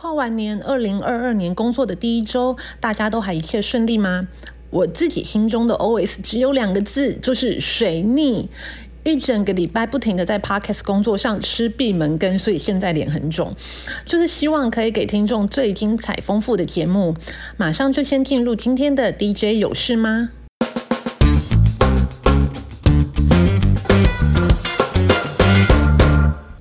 跨完年，二零二二年工作的第一周，大家都还一切顺利吗？我自己心中的 OS 只有两个字，就是水逆。一整个礼拜不停的在 Podcast 工作上吃闭门羹，所以现在脸很肿。就是希望可以给听众最精彩丰富的节目。马上就先进入今天的 DJ 有事吗？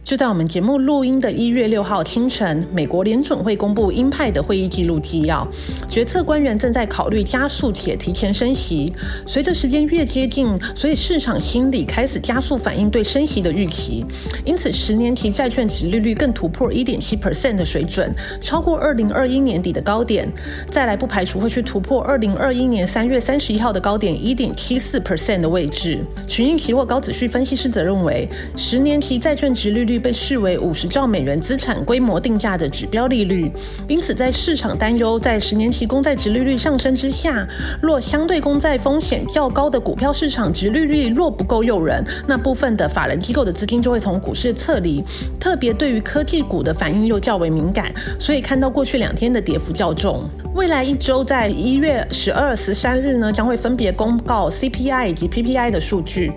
就在我们节目录音的一月六号清晨，美国联准会公布鹰派的会议记录纪要，决策官员正在考虑加速且提前升息。随着时间越接近，所以市场心理开始加速反映对升息的预期，因此十年期债券值利率更突破一点七 percent 的水准，超过二零二一年底的高点。再来不排除会去突破二零二一年三月三十一号的高点一点七四 percent 的位置。群英期货高子旭分析师则认为，十年期债券值利率。被视为五十兆美元资产规模定价的指标利率，因此在市场担忧在十年期公债值利率上升之下，若相对公债风险较高的股票市场值利率若不够诱人，那部分的法人机构的资金就会从股市撤离，特别对于科技股的反应又较为敏感，所以看到过去两天的跌幅较重。未来一周在一月十二、十三日呢，将会分别公告 CPI 以及 PPI 的数据。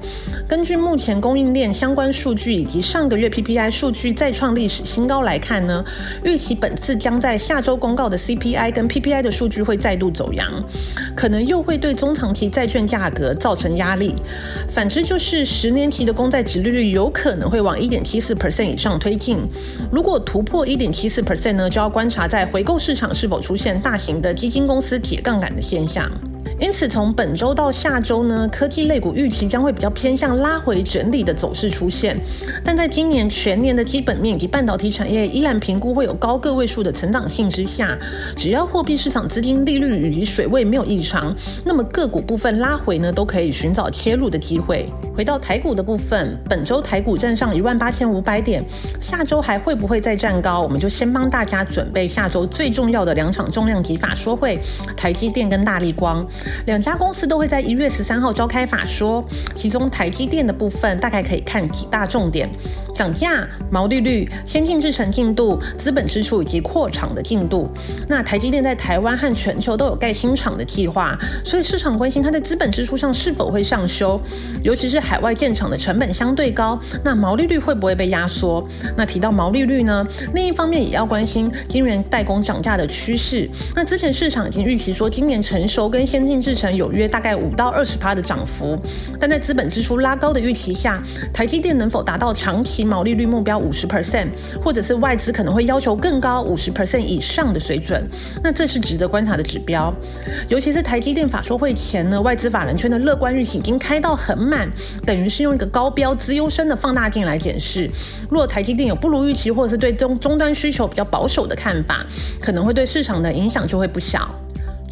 根据目前供应链相关数据以及上个月 PPI 数据再创历史新高来看呢，预期本次将在下周公告的 CPI 跟 PPI 的数据会再度走阳，可能又会对中长期债券价格造成压力。反之，就是十年期的公债殖利率有可能会往一点七四 percent 以上推进。如果突破一点七四 percent 呢，就要观察在回购市场是否出现大型的基金公司解杠杆的现象。因此，从本周到下周呢，科技类股预期将会比较偏向拉回整理的走势出现。但在今年全年的基本面以及半导体产业依然评估会有高个位数的成长性之下，只要货币市场资金利率以及水位没有异常，那么个股部分拉回呢，都可以寻找切入的机会。回到台股的部分，本周台股站上一万八千五百点，下周还会不会再站高？我们就先帮大家准备下周最重要的两场重量级法说会，台积电跟大力光。两家公司都会在一月十三号召开法说，其中台积电的部分大概可以看几大重点：涨价、毛利率、先进制程进度、资本支出以及扩厂的进度。那台积电在台湾和全球都有盖新厂的计划，所以市场关心它在资本支出上是否会上修，尤其是海外建厂的成本相对高，那毛利率会不会被压缩？那提到毛利率呢，另一方面也要关心晶圆代工涨价的趋势。那之前市场已经预期说，今年成熟跟先进制程有约大概五到二十趴的涨幅，但在资本支出拉高的预期下，台积电能否达到长期毛利率目标五十 percent，或者是外资可能会要求更高五十 percent 以上的水准？那这是值得观察的指标。尤其是台积电法说会前呢，外资法人圈的乐观预期已经开到很满，等于是用一个高标资优生的放大镜来检视。若台积电有不如预期，或者是对终终端需求比较保守的看法，可能会对市场的影响就会不小。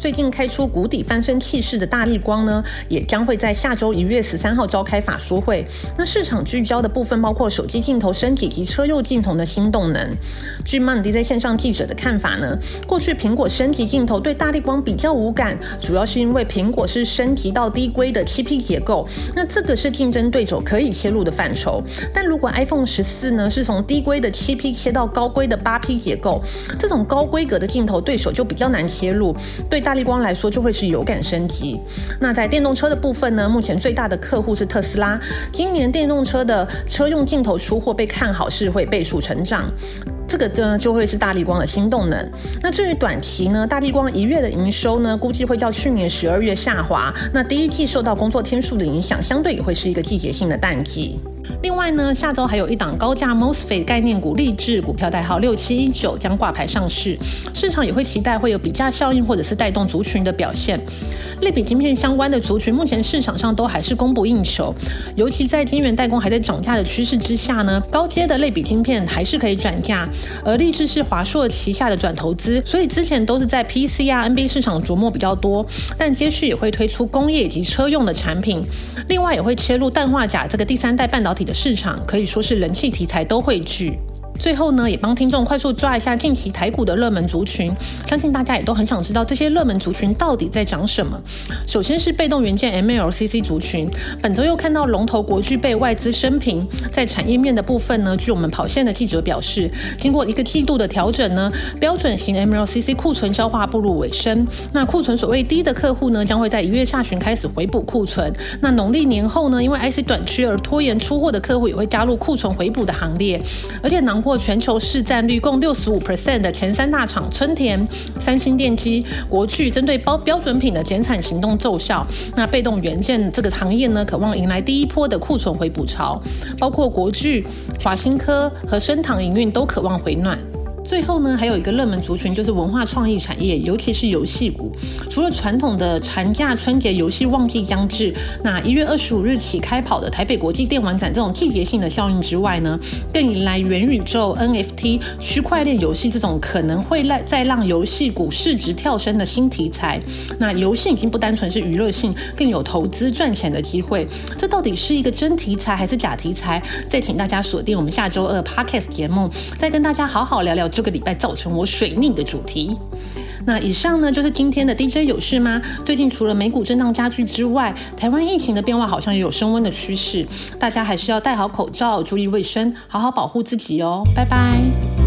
最近开出谷底翻身气势的大力光呢，也将会在下周一月十三号召开法说会。那市场聚焦的部分包括手机镜头升级及车用镜头的新动能。据曼迪在线上记者的看法呢，过去苹果升级镜头对大力光比较无感，主要是因为苹果是升级到低规的七 P 结构，那这个是竞争对手可以切入的范畴。但如果 iPhone 十四呢是从低规的七 P 切到高规的八 P 结构，这种高规格的镜头对手就比较难切入，对大。大力光来说就会是有感升级。那在电动车的部分呢？目前最大的客户是特斯拉。今年电动车的车用镜头出货被看好是会倍数成长，这个呢就会是大力光的新动能。那至于短期呢，大力光一月的营收呢，估计会较去年十二月下滑。那第一季受到工作天数的影响，相对也会是一个季节性的淡季。另外呢，下周还有一档高价 mosfet 概念股励志股票代号六七一九将挂牌上市，市场也会期待会有比价效应或者是带动族群的表现。类比晶片相关的族群，目前市场上都还是供不应求，尤其在晶圆代工还在涨价的趋势之下呢，高阶的类比晶片还是可以转价。而励志是华硕旗下的转投资，所以之前都是在 PC 啊 NB 市场琢磨比较多，但接续也会推出工业以及车用的产品，另外也会切入氮化钾这个第三代半导体的。市场可以说是人气题材都汇聚。最后呢，也帮听众快速抓一下近期台股的热门族群，相信大家也都很想知道这些热门族群到底在涨什么。首先是被动元件 MLCC 族群，本周又看到龙头国巨被外资升平，在产业面的部分呢，据我们跑线的记者表示，经过一个季度的调整呢，标准型 MLCC 库存消化步入尾声，那库存所谓低的客户呢，将会在一月下旬开始回补库存。那农历年后呢，因为 IC 短缺而拖延出货的客户也会加入库存回补的行列，而且囊括全球市占率共六十五 percent 的前三大厂春田、三星电机、国巨，针对包标准品的减产行动奏效。那被动元件这个行业呢，渴望迎来第一波的库存回补潮，包括国巨、华新科和升堂营运都渴望回暖。最后呢，还有一个热门族群就是文化创意产业，尤其是游戏股。除了传统的寒假、春节游戏旺季将至，那一月二十五日起开跑的台北国际电玩展这种季节性的效应之外呢，更迎来元宇宙、NFT、区块链游戏这种可能会来再让游戏股市值跳升的新题材。那游戏已经不单纯是娱乐性，更有投资赚钱的机会。这到底是一个真题材还是假题材？再请大家锁定我们下周二 Podcast 节目，再跟大家好好聊聊。这个礼拜造成我水逆的主题。那以上呢就是今天的 DJ 有事吗？最近除了美股震荡加剧之外，台湾疫情的变化好像也有升温的趋势，大家还是要戴好口罩，注意卫生，好好保护自己哦。拜拜。